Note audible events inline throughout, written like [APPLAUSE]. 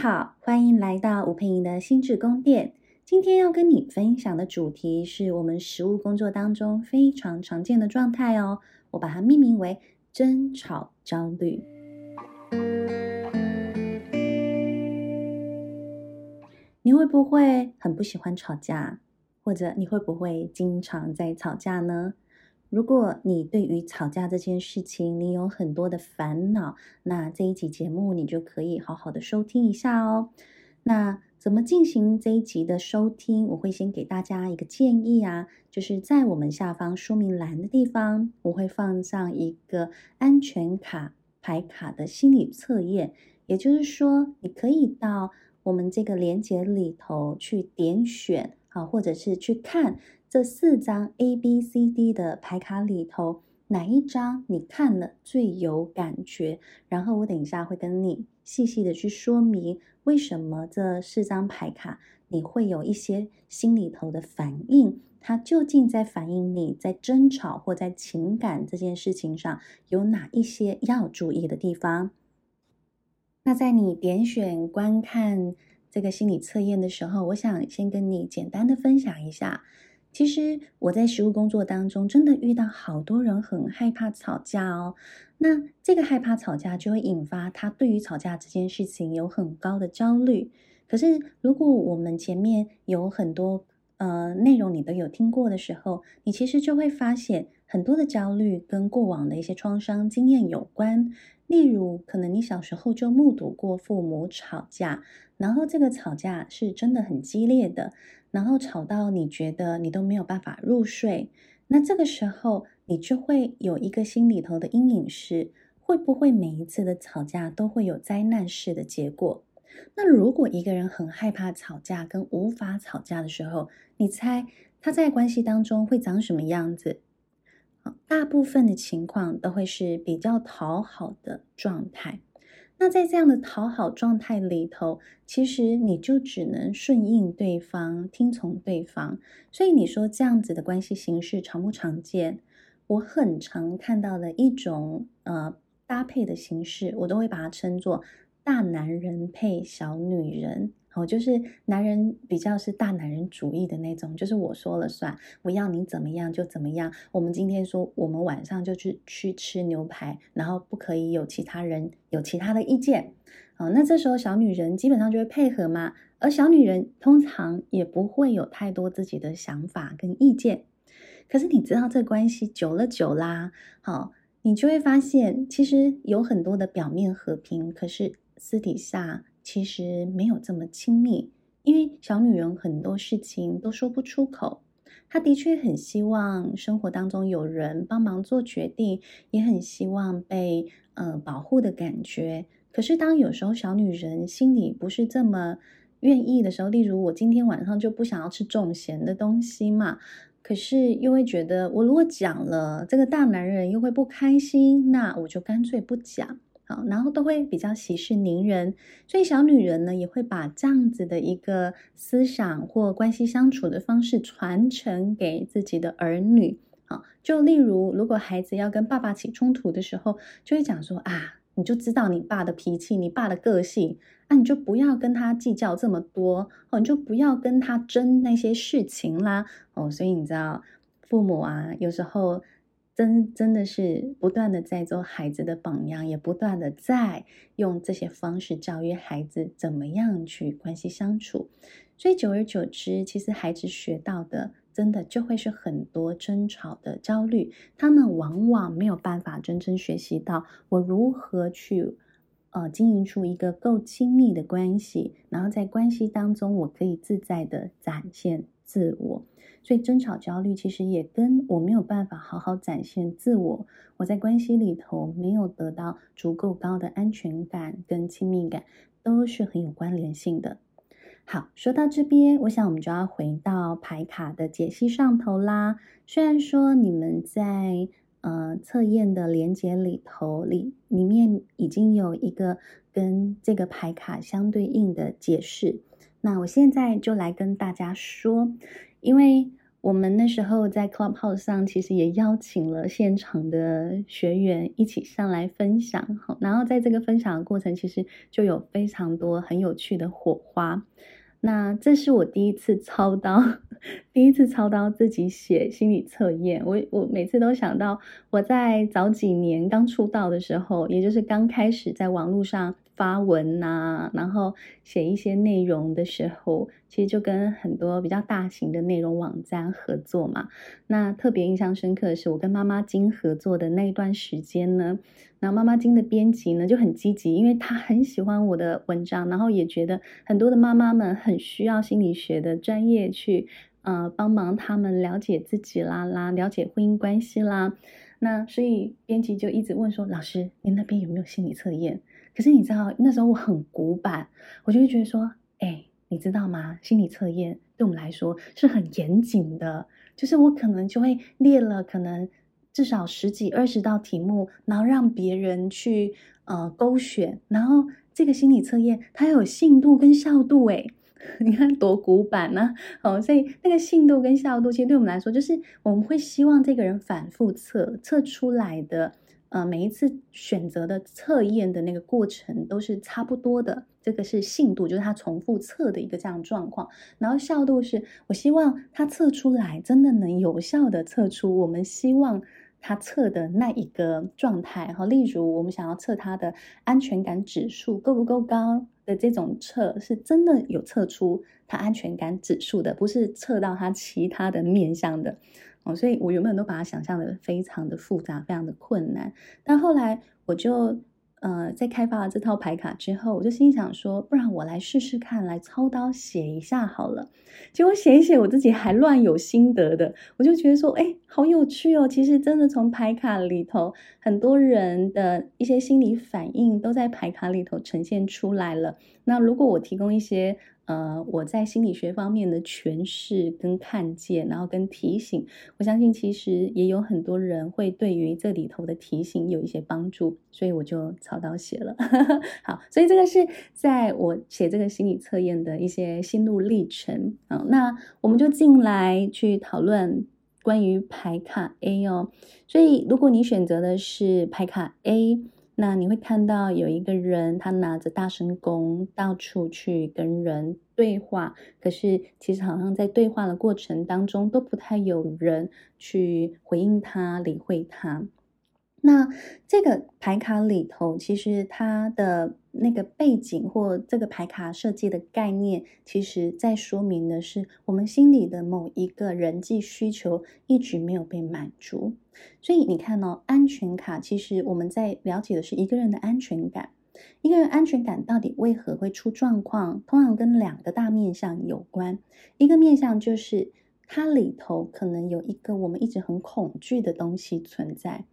好，欢迎来到吴佩莹的心智宫殿。今天要跟你分享的主题是我们实务工作当中非常常见的状态哦，我把它命名为争吵焦虑。你会不会很不喜欢吵架？或者你会不会经常在吵架呢？如果你对于吵架这件事情你有很多的烦恼，那这一集节目你就可以好好的收听一下哦。那怎么进行这一集的收听？我会先给大家一个建议啊，就是在我们下方说明栏的地方，我会放上一个安全卡牌卡的心理测验，也就是说，你可以到我们这个链接里头去点选啊，或者是去看。这四张 A、B、C、D 的牌卡里头，哪一张你看了最有感觉？然后我等一下会跟你细细的去说明，为什么这四张牌卡你会有一些心里头的反应，它究竟在反映你在争吵或在情感这件事情上有哪一些要注意的地方？那在你点选观看这个心理测验的时候，我想先跟你简单的分享一下。其实我在实务工作当中，真的遇到好多人很害怕吵架哦。那这个害怕吵架，就会引发他对于吵架这件事情有很高的焦虑。可是如果我们前面有很多呃内容你都有听过的时候，你其实就会发现很多的焦虑跟过往的一些创伤经验有关。例如，可能你小时候就目睹过父母吵架，然后这个吵架是真的很激烈的。然后吵到你觉得你都没有办法入睡，那这个时候你就会有一个心里头的阴影是，会不会每一次的吵架都会有灾难式的结果？那如果一个人很害怕吵架跟无法吵架的时候，你猜他在关系当中会长什么样子？大部分的情况都会是比较讨好的状态。那在这样的讨好状态里头，其实你就只能顺应对方，听从对方。所以你说这样子的关系形式常不常见？我很常看到的一种呃搭配的形式，我都会把它称作大男人配小女人。哦，就是男人比较是大男人主义的那种，就是我说了算，我要你怎么样就怎么样。我们今天说，我们晚上就去去吃牛排，然后不可以有其他人有其他的意见。哦，那这时候小女人基本上就会配合嘛，而小女人通常也不会有太多自己的想法跟意见。可是你知道这关系久了久啦，好，你就会发现其实有很多的表面和平，可是私底下。其实没有这么亲密，因为小女人很多事情都说不出口。她的确很希望生活当中有人帮忙做决定，也很希望被呃保护的感觉。可是当有时候小女人心里不是这么愿意的时候，例如我今天晚上就不想要吃重咸的东西嘛，可是又会觉得我如果讲了，这个大男人又会不开心，那我就干脆不讲。好，然后都会比较息事宁人，所以小女人呢也会把这样子的一个思想或关系相处的方式传承给自己的儿女。好，就例如如果孩子要跟爸爸起冲突的时候，就会讲说啊，你就知道你爸的脾气，你爸的个性，那、啊、你就不要跟他计较这么多，哦，你就不要跟他争那些事情啦。哦，所以你知道，父母啊，有时候。真真的是不断的在做孩子的榜样，也不断的在用这些方式教育孩子怎么样去关系相处，所以久而久之，其实孩子学到的真的就会是很多争吵的焦虑，他们往往没有办法真正学习到我如何去呃经营出一个够亲密的关系，然后在关系当中我可以自在的展现自我。所以争吵焦虑其实也跟我没有办法好好展现自我，我在关系里头没有得到足够高的安全感跟亲密感，都是很有关联性的。好，说到这边，我想我们就要回到牌卡的解析上头啦。虽然说你们在呃测验的连接里头里里面已经有一个跟这个牌卡相对应的解释，那我现在就来跟大家说。因为我们那时候在 Clubhouse 上，其实也邀请了现场的学员一起上来分享。好，然后在这个分享的过程，其实就有非常多很有趣的火花。那这是我第一次操刀，[LAUGHS] 第一次操刀自己写心理测验。我我每次都想到我在早几年刚出道的时候，也就是刚开始在网络上。发文呐、然后写一些内容的时候，其实就跟很多比较大型的内容网站合作嘛。那特别印象深刻的是，我跟妈妈经合作的那一段时间呢，那妈妈经的编辑呢就很积极，因为她很喜欢我的文章，然后也觉得很多的妈妈们很需要心理学的专业去呃帮忙他们了解自己啦啦，了解婚姻关系啦。那所以编辑就一直问说：“老师，您那边有没有心理测验？”可是你知道，那时候我很古板，我就会觉得说，哎，你知道吗？心理测验对我们来说是很严谨的，就是我可能就会列了可能至少十几二十道题目，然后让别人去呃勾选，然后这个心理测验它有信度跟效度，哎，[LAUGHS] 你看多古板呢，啊？哦，所以那个信度跟效度，其实对我们来说，就是我们会希望这个人反复测测出来的。呃，每一次选择的测验的那个过程都是差不多的，这个是信度，就是他重复测的一个这样状况。然后效度是我希望他测出来真的能有效的测出我们希望他测的那一个状态。哈，例如我们想要测他的安全感指数够不够高的这种测，是真的有测出他安全感指数的，不是测到他其他的面向的。所以我原本都把它想象的非常的复杂，非常的困难。但后来我就呃在开发了这套牌卡之后，我就心想说，不然我来试试看，来操刀写一下好了。结果写一写，我自己还乱有心得的，我就觉得说，哎，好有趣哦！其实真的从牌卡里头，很多人的一些心理反应都在牌卡里头呈现出来了。那如果我提供一些。呃，我在心理学方面的诠释跟看见，然后跟提醒，我相信其实也有很多人会对于这里头的提醒有一些帮助，所以我就草稿写了。[LAUGHS] 好，所以这个是在我写这个心理测验的一些心路历程。好，那我们就进来去讨论关于牌卡 A 哦。所以如果你选择的是牌卡 A。那你会看到有一个人，他拿着大声弓，到处去跟人对话。可是其实好像在对话的过程当中，都不太有人去回应他、理会他。那这个牌卡里头，其实它的那个背景或这个牌卡设计的概念，其实在说明的是我们心里的某一个人际需求一直没有被满足。所以你看哦，安全卡其实我们在了解的是一个人的安全感。一个人安全感到底为何会出状况？通常跟两个大面向有关。一个面向就是它里头可能有一个我们一直很恐惧的东西存在。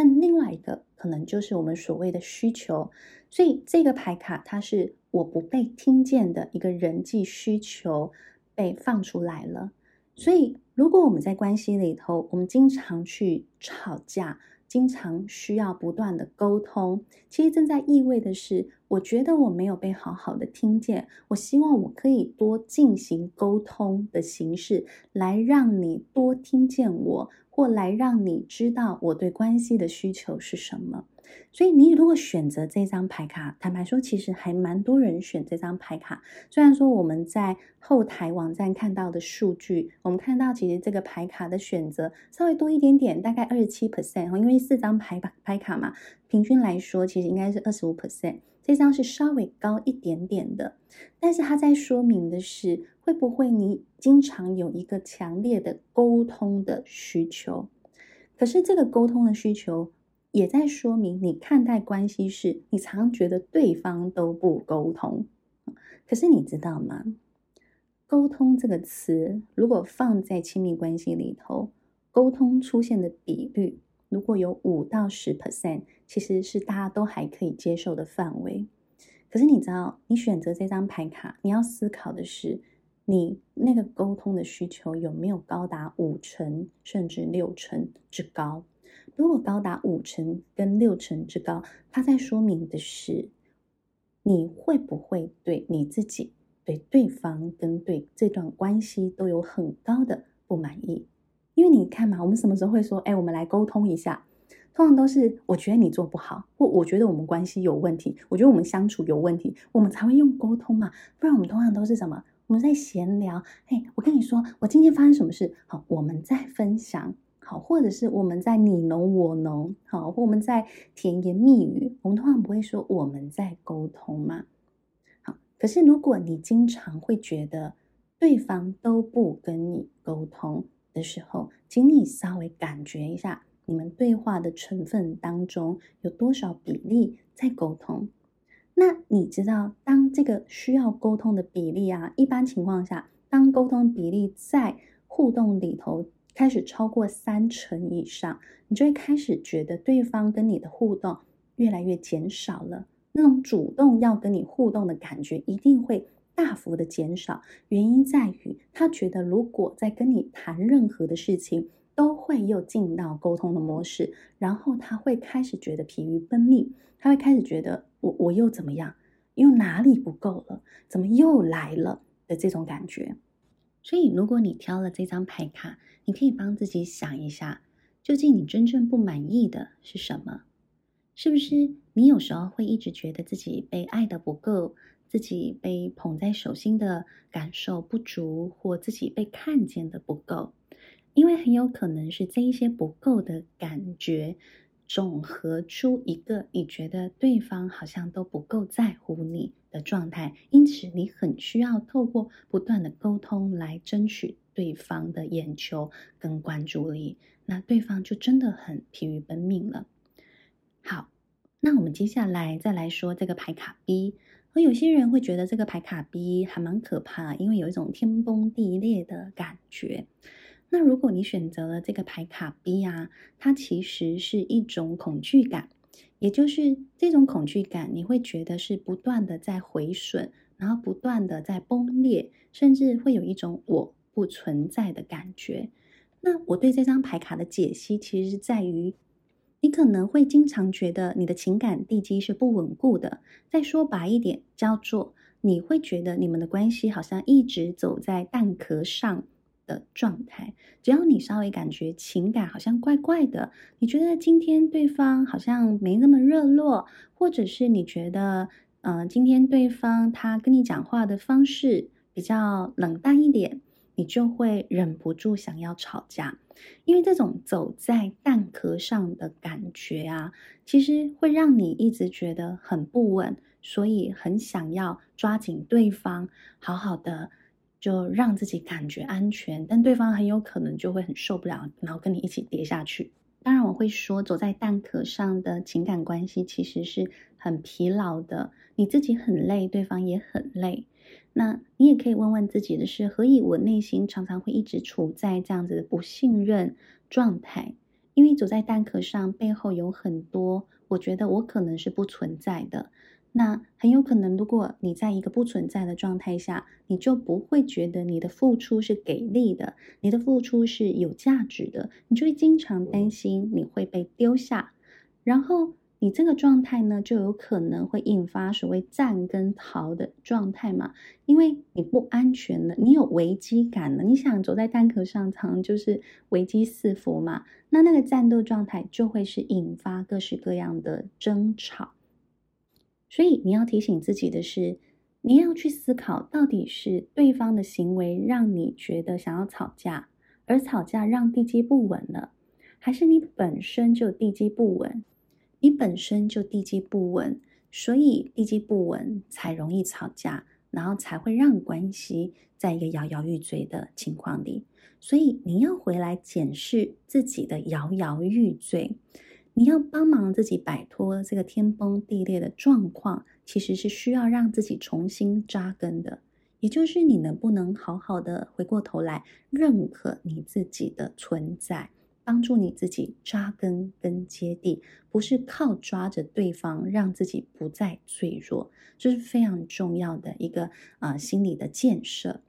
但另外一个可能就是我们所谓的需求，所以这个牌卡它是我不被听见的一个人际需求被放出来了。所以如果我们在关系里头，我们经常去吵架，经常需要不断的沟通，其实正在意味的是，我觉得我没有被好好的听见。我希望我可以多进行沟通的形式，来让你多听见我。或来让你知道我对关系的需求是什么。所以你如果选择这张牌卡，坦白说，其实还蛮多人选这张牌卡。虽然说我们在后台网站看到的数据，我们看到其实这个牌卡的选择稍微多一点点，大概二十七 percent。因为四张牌牌卡嘛，平均来说其实应该是二十五 percent。这张是稍微高一点点的，但是它在说明的是，会不会你经常有一个强烈的沟通的需求？可是这个沟通的需求也在说明，你看待关系是，你常觉得对方都不沟通。可是你知道吗？沟通这个词，如果放在亲密关系里头，沟通出现的比率。如果有五到十 percent，其实是大家都还可以接受的范围。可是你知道，你选择这张牌卡，你要思考的是，你那个沟通的需求有没有高达五成甚至六成之高？如果高达五成跟六成之高，它在说明的是，你会不会对你自己、对对方跟对这段关系都有很高的不满意。因为你看嘛，我们什么时候会说，哎，我们来沟通一下？通常都是我觉得你做不好，或我觉得我们关系有问题，我觉得我们相处有问题，我们才会用沟通嘛。不然我们通常都是什么？我们在闲聊，哎，我跟你说，我今天发生什么事？好，我们在分享，好，或者是我们在你侬我侬，好，或我们在甜言蜜语。我们通常不会说我们在沟通嘛。好，可是如果你经常会觉得对方都不跟你沟通的时候，请你稍微感觉一下，你们对话的成分当中有多少比例在沟通。那你知道，当这个需要沟通的比例啊，一般情况下，当沟通比例在互动里头开始超过三成以上，你就会开始觉得对方跟你的互动越来越减少了。那种主动要跟你互动的感觉一定会大幅的减少。原因在于，他觉得如果在跟你谈任何的事情，都会又进到沟通的模式，然后他会开始觉得疲于奔命，他会开始觉得我我又怎么样，又哪里不够了，怎么又来了的这种感觉。所以，如果你挑了这张牌卡，你可以帮自己想一下，究竟你真正不满意的是什么？是不是你有时候会一直觉得自己被爱的不够，自己被捧在手心的感受不足，或自己被看见的不够？因为很有可能是这一些不够的感觉，总和出一个你觉得对方好像都不够在乎你的状态，因此你很需要透过不断的沟通来争取对方的眼球跟关注力，那对方就真的很疲于奔命了。好，那我们接下来再来说这个牌卡 B，而有些人会觉得这个牌卡 B 还蛮可怕，因为有一种天崩地裂的感觉。那如果你选择了这个牌卡 B 啊，它其实是一种恐惧感，也就是这种恐惧感，你会觉得是不断的在毁损，然后不断的在崩裂，甚至会有一种我不存在的感觉。那我对这张牌卡的解析，其实是在于，你可能会经常觉得你的情感地基是不稳固的。再说白一点，叫做你会觉得你们的关系好像一直走在蛋壳上。的状态，只要你稍微感觉情感好像怪怪的，你觉得今天对方好像没那么热络，或者是你觉得，呃，今天对方他跟你讲话的方式比较冷淡一点，你就会忍不住想要吵架，因为这种走在蛋壳上的感觉啊，其实会让你一直觉得很不稳，所以很想要抓紧对方，好好的。就让自己感觉安全，但对方很有可能就会很受不了，然后跟你一起跌下去。当然，我会说，走在蛋壳上的情感关系其实是很疲劳的，你自己很累，对方也很累。那你也可以问问自己的是，何以我内心常常会一直处在这样子的不信任状态？因为走在蛋壳上，背后有很多，我觉得我可能是不存在的。那很有可能，如果你在一个不存在的状态下，你就不会觉得你的付出是给力的，你的付出是有价值的，你就会经常担心你会被丢下，然后你这个状态呢，就有可能会引发所谓战跟逃的状态嘛，因为你不安全了，你有危机感了，你想走在蛋壳上，常就是危机四伏嘛，那那个战斗状态就会是引发各式各样的争吵。所以你要提醒自己的是，你要去思考，到底是对方的行为让你觉得想要吵架，而吵架让地基不稳了，还是你本身就地基不稳？你本身就地基不稳，所以地基不稳才容易吵架，然后才会让关系在一个摇摇欲坠的情况里。所以你要回来检视自己的摇摇欲坠。你要帮忙自己摆脱这个天崩地裂的状况，其实是需要让自己重新扎根的。也就是你能不能好好的回过头来认可你自己的存在，帮助你自己扎根跟接地，不是靠抓着对方让自己不再脆弱，这是非常重要的一个啊、心理的建设。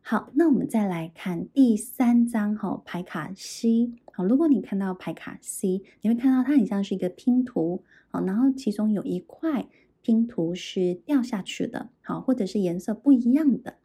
好，那我们再来看第三张哈牌卡 C。好，如果你看到牌卡 C，你会看到它很像是一个拼图。好，然后其中有一块拼图是掉下去的，好，或者是颜色不一样的。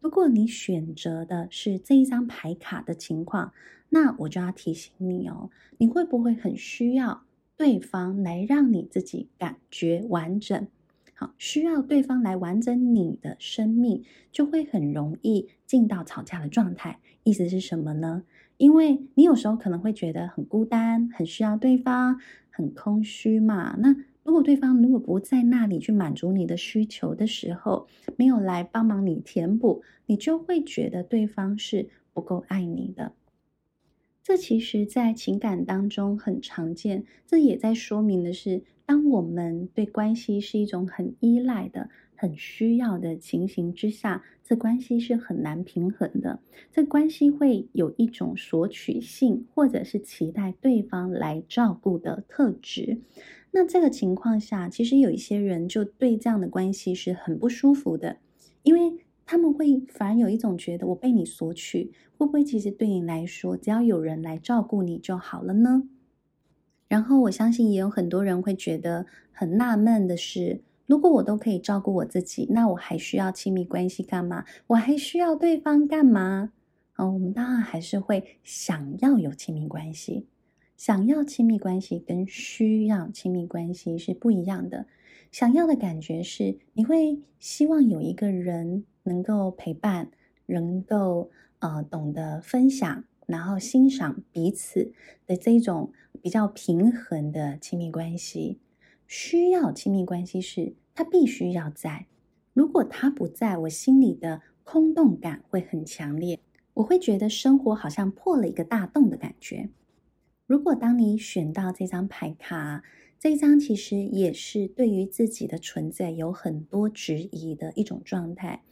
如果你选择的是这一张牌卡的情况，那我就要提醒你哦，你会不会很需要对方来让你自己感觉完整？好，需要对方来完整你的生命，就会很容易进到吵架的状态。意思是什么呢？因为你有时候可能会觉得很孤单，很需要对方，很空虚嘛。那如果对方如果不在那里去满足你的需求的时候，没有来帮忙你填补，你就会觉得对方是不够爱你的。这其实，在情感当中很常见。这也在说明的是，当我们对关系是一种很依赖的。很需要的情形之下，这关系是很难平衡的。这关系会有一种索取性，或者是期待对方来照顾的特质。那这个情况下，其实有一些人就对这样的关系是很不舒服的，因为他们会反而有一种觉得，我被你索取，会不会其实对你来说，只要有人来照顾你就好了呢？然后我相信也有很多人会觉得很纳闷的是。如果我都可以照顾我自己，那我还需要亲密关系干嘛？我还需要对方干嘛？哦，我们当然还是会想要有亲密关系。想要亲密关系跟需要亲密关系是不一样的。想要的感觉是你会希望有一个人能够陪伴，能够呃懂得分享，然后欣赏彼此的这种比较平衡的亲密关系。需要亲密关系时，他必须要在。如果他不在，我心里的空洞感会很强烈，我会觉得生活好像破了一个大洞的感觉。如果当你选到这张牌卡，这一张其实也是对于自己的存在有很多质疑的一种状态，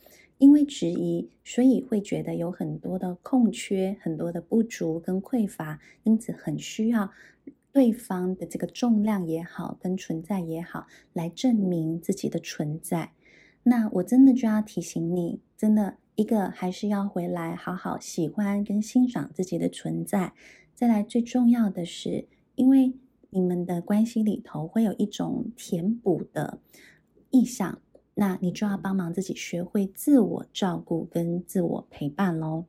因为质疑，所以会觉得有很多的空缺、很多的不足跟匮乏，因此很需要。对方的这个重量也好，跟存在也好，来证明自己的存在。那我真的就要提醒你，真的一个还是要回来好好喜欢跟欣赏自己的存在。再来，最重要的是，因为你们的关系里头会有一种填补的意向，那你就要帮忙自己学会自我照顾跟自我陪伴喽。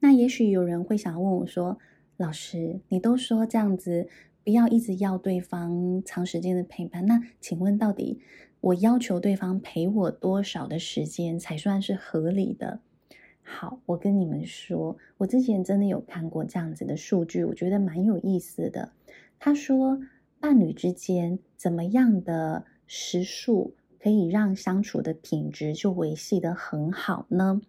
那也许有人会想问我说，老师，你都说这样子，不要一直要对方长时间的陪伴。那请问，到底我要求对方陪我多少的时间才算是合理的？好，我跟你们说，我之前真的有看过这样子的数据，我觉得蛮有意思的。他说，伴侣之间怎么样的时数可以让相处的品质就维系得很好呢？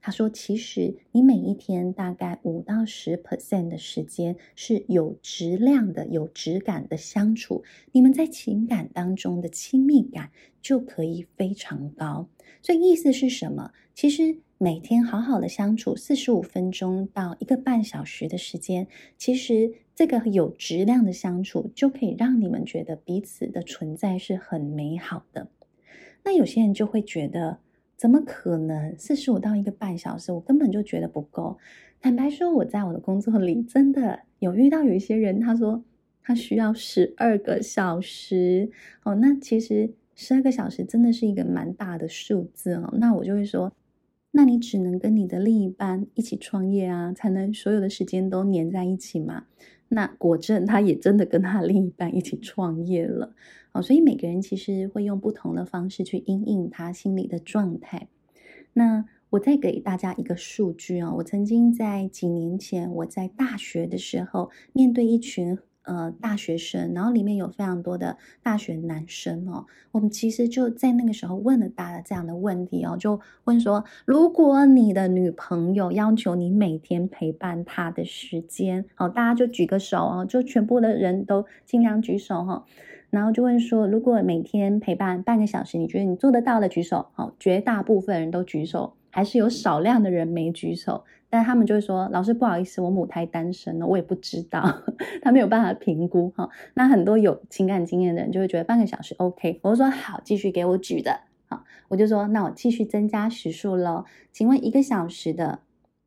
他说：“其实你每一天大概五到十 percent 的时间是有质量的、有质感的相处，你们在情感当中的亲密感就可以非常高。所以意思是什么？其实每天好好的相处四十五分钟到一个半小时的时间，其实这个有质量的相处就可以让你们觉得彼此的存在是很美好的。那有些人就会觉得。”怎么可能？四十五到一个半小时，我根本就觉得不够。坦白说，我在我的工作里真的有遇到有一些人，他说他需要十二个小时。哦，那其实十二个小时真的是一个蛮大的数字哦。那我就会说，那你只能跟你的另一半一起创业啊，才能所有的时间都黏在一起嘛。那果真，他也真的跟他另一半一起创业了。哦，所以每个人其实会用不同的方式去因应他心里的状态。那我再给大家一个数据哦，我曾经在几年前，我在大学的时候，面对一群呃大学生，然后里面有非常多的大学男生哦，我们其实就在那个时候问了大家这样的问题哦，就问说，如果你的女朋友要求你每天陪伴她的时间，好，大家就举个手哦，就全部的人都尽量举手哈。然后就问说，如果每天陪伴半个小时，你觉得你做得到的举手？好，绝大部分人都举手，还是有少量的人没举手。但他们就会说，老师不好意思，我母胎单身了，我也不知道，[LAUGHS] 他没有办法评估哈。那很多有情感经验的人就会觉得半个小时 OK。我就说好，继续给我举的。好，我就说那我继续增加时数喽。请问一个小时的，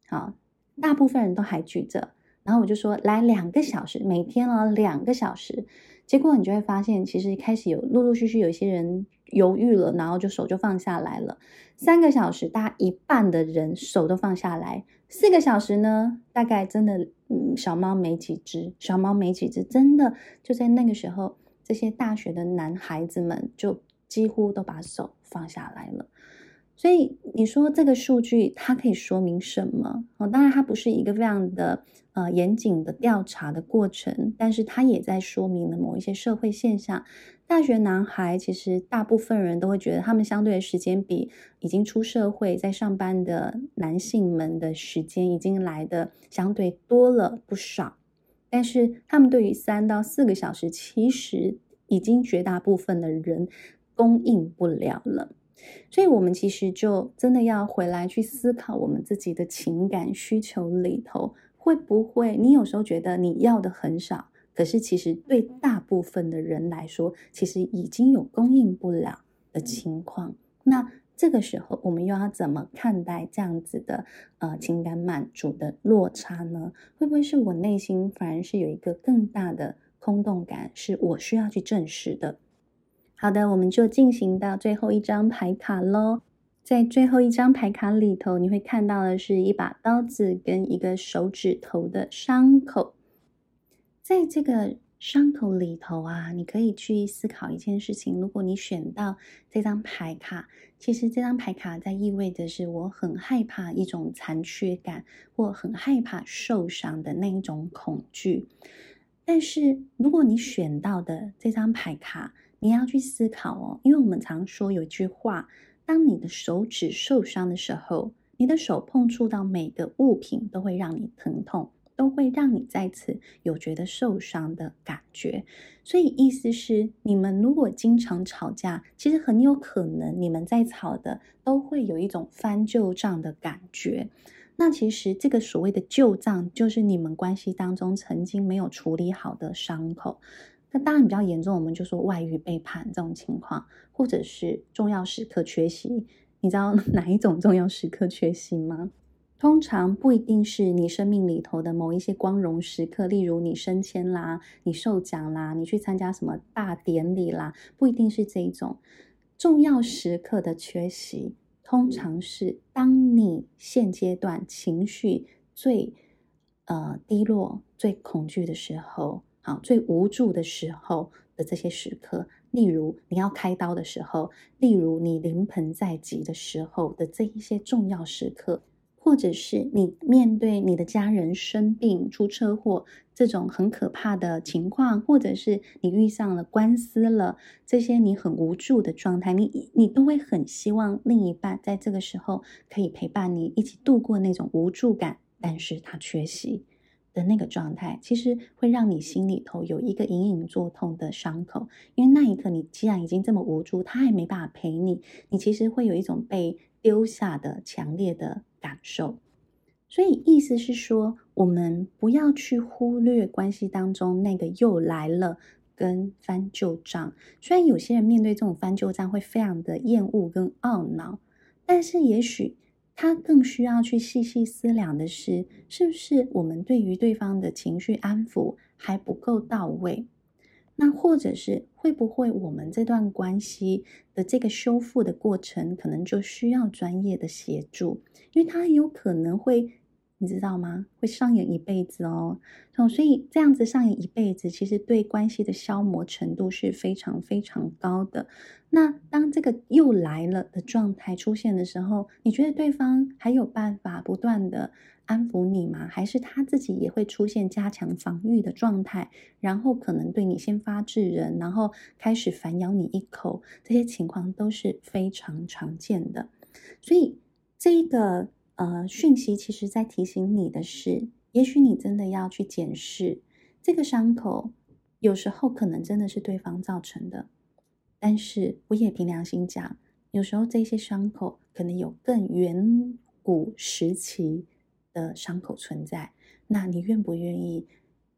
好，大部分人都还举着。然后我就说来两个小时，每天哦两个小时。结果你就会发现，其实开始有陆陆续续有一些人犹豫了，然后就手就放下来了。三个小时，大概一半的人手都放下来。四个小时呢，大概真的，嗯，小猫没几只，小猫没几只，真的就在那个时候，这些大学的男孩子们就几乎都把手放下来了。所以你说这个数据它可以说明什么？哦，当然它不是一个非常的呃严谨的调查的过程，但是它也在说明了某一些社会现象。大学男孩其实大部分人都会觉得，他们相对的时间比已经出社会在上班的男性们的时间已经来的相对多了不少。但是他们对于三到四个小时，其实已经绝大部分的人供应不了了。所以，我们其实就真的要回来去思考，我们自己的情感需求里头，会不会你有时候觉得你要的很少，可是其实对大部分的人来说，其实已经有供应不了的情况。那这个时候，我们又要怎么看待这样子的呃情感满足的落差呢？会不会是我内心反而是有一个更大的空洞感，是我需要去正视的？好的，我们就进行到最后一张牌卡喽。在最后一张牌卡里头，你会看到的是一把刀子跟一个手指头的伤口。在这个伤口里头啊，你可以去思考一件事情：如果你选到这张牌卡，其实这张牌卡在意味着是我很害怕一种残缺感，或很害怕受伤的那一种恐惧。但是如果你选到的这张牌卡，你要去思考哦，因为我们常说有一句话：当你的手指受伤的时候，你的手碰触到每个物品都会让你疼痛，都会让你再次有觉得受伤的感觉。所以意思是，你们如果经常吵架，其实很有可能你们在吵的都会有一种翻旧账的感觉。那其实这个所谓的旧账，就是你们关系当中曾经没有处理好的伤口。那当然比较严重，我们就说外遇、背叛这种情况，或者是重要时刻缺席。你知道 [LAUGHS] 哪一种重要时刻缺席吗？通常不一定是你生命里头的某一些光荣时刻，例如你升迁啦、你受奖啦、你去参加什么大典礼啦，不一定是这一种重要时刻的缺席。通常是当你现阶段情绪最呃低落、最恐惧的时候。好，最无助的时候的这些时刻，例如你要开刀的时候，例如你临盆在即的时候的这一些重要时刻，或者是你面对你的家人生病、出车祸这种很可怕的情况，或者是你遇上了官司了，这些你很无助的状态，你你都会很希望另一半在这个时候可以陪伴你一起度过那种无助感，但是他缺席。的那个状态，其实会让你心里头有一个隐隐作痛的伤口，因为那一刻你既然已经这么无助，他还没办法陪你，你其实会有一种被丢下的强烈的感受。所以意思是说，我们不要去忽略关系当中那个又来了跟翻旧账。虽然有些人面对这种翻旧账会非常的厌恶跟懊恼，但是也许。他更需要去细细思量的是，是不是我们对于对方的情绪安抚还不够到位？那或者是会不会我们这段关系的这个修复的过程，可能就需要专业的协助，因为他有可能会。你知道吗？会上演一辈子哦。哦所以这样子上演一辈子，其实对关系的消磨程度是非常非常高的。那当这个又来了的状态出现的时候，你觉得对方还有办法不断的安抚你吗？还是他自己也会出现加强防御的状态，然后可能对你先发制人，然后开始反咬你一口？这些情况都是非常常见的。所以这个。呃，讯息其实在提醒你的是，也许你真的要去检视这个伤口，有时候可能真的是对方造成的。但是我也凭良心讲，有时候这些伤口可能有更远古时期的伤口存在。那你愿不愿意？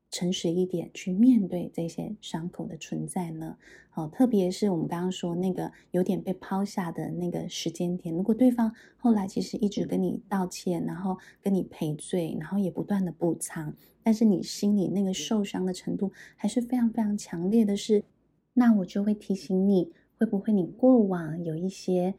诚实一点去面对这些伤口的存在呢？哦，特别是我们刚刚说那个有点被抛下的那个时间点，如果对方后来其实一直跟你道歉，然后跟你赔罪，然后也不断的补偿，但是你心里那个受伤的程度还是非常非常强烈的是，那我就会提醒你，会不会你过往有一些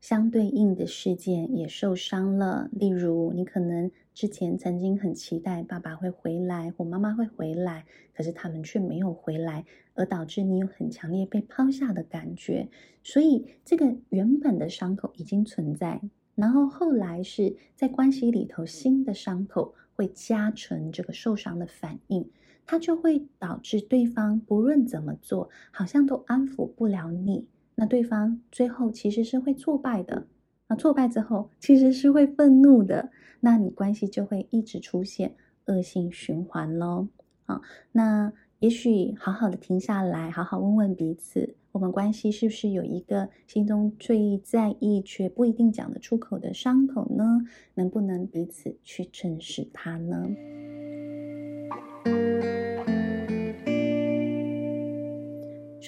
相对应的事件也受伤了？例如，你可能之前曾经很期待爸爸会回来或妈妈会回来，可是他们却没有回来，而导致你有很强烈被抛下的感觉。所以，这个原本的伤口已经存在，然后后来是在关系里头新的伤口会加成这个受伤的反应。它就会导致对方不论怎么做，好像都安抚不了你。那对方最后其实是会挫败的。那挫败之后，其实是会愤怒的。那你关系就会一直出现恶性循环喽。啊，那也许好好的停下来，好好问问彼此，我们关系是不是有一个心中最在意却不一定讲得出口的伤口呢？能不能彼此去正视它呢？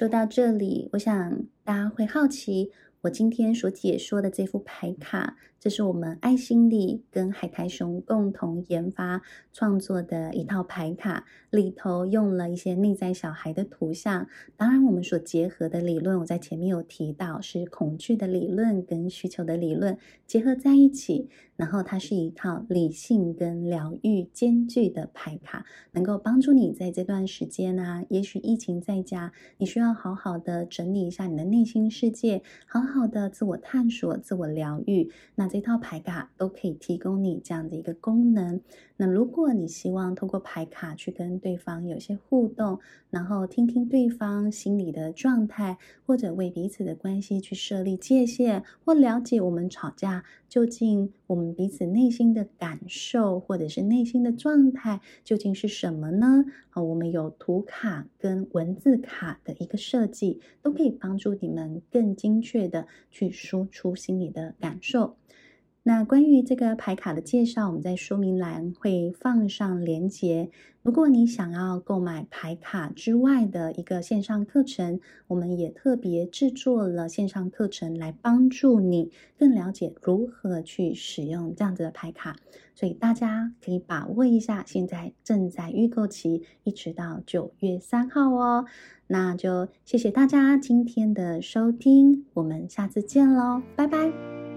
说到这里，我想大家会好奇，我今天所解说的这副牌卡，这是我们爱心理跟海苔熊共同研发创作的一套牌卡，里头用了一些内在小孩的图像。当然，我们所结合的理论，我在前面有提到，是恐惧的理论跟需求的理论结合在一起。然后它是一套理性跟疗愈兼具的牌卡，能够帮助你在这段时间啊，也许疫情在家，你需要好好的整理一下你的内心世界，好好的自我探索、自我疗愈。那这套牌卡都可以提供你这样的一个功能。那如果你希望通过牌卡去跟对方有些互动，然后听听对方心里的状态，或者为彼此的关系去设立界限，或了解我们吵架究竟我们彼此内心的感受，或者是内心的状态究竟是什么呢？好，我们有图卡跟文字卡的一个设计，都可以帮助你们更精确的去说出心里的感受。那关于这个牌卡的介绍，我们在说明栏会放上连结。如果你想要购买牌卡之外的一个线上课程，我们也特别制作了线上课程来帮助你更了解如何去使用这样子的牌卡。所以大家可以把握一下，现在正在预购期，一直到九月三号哦。那就谢谢大家今天的收听，我们下次见喽，拜拜。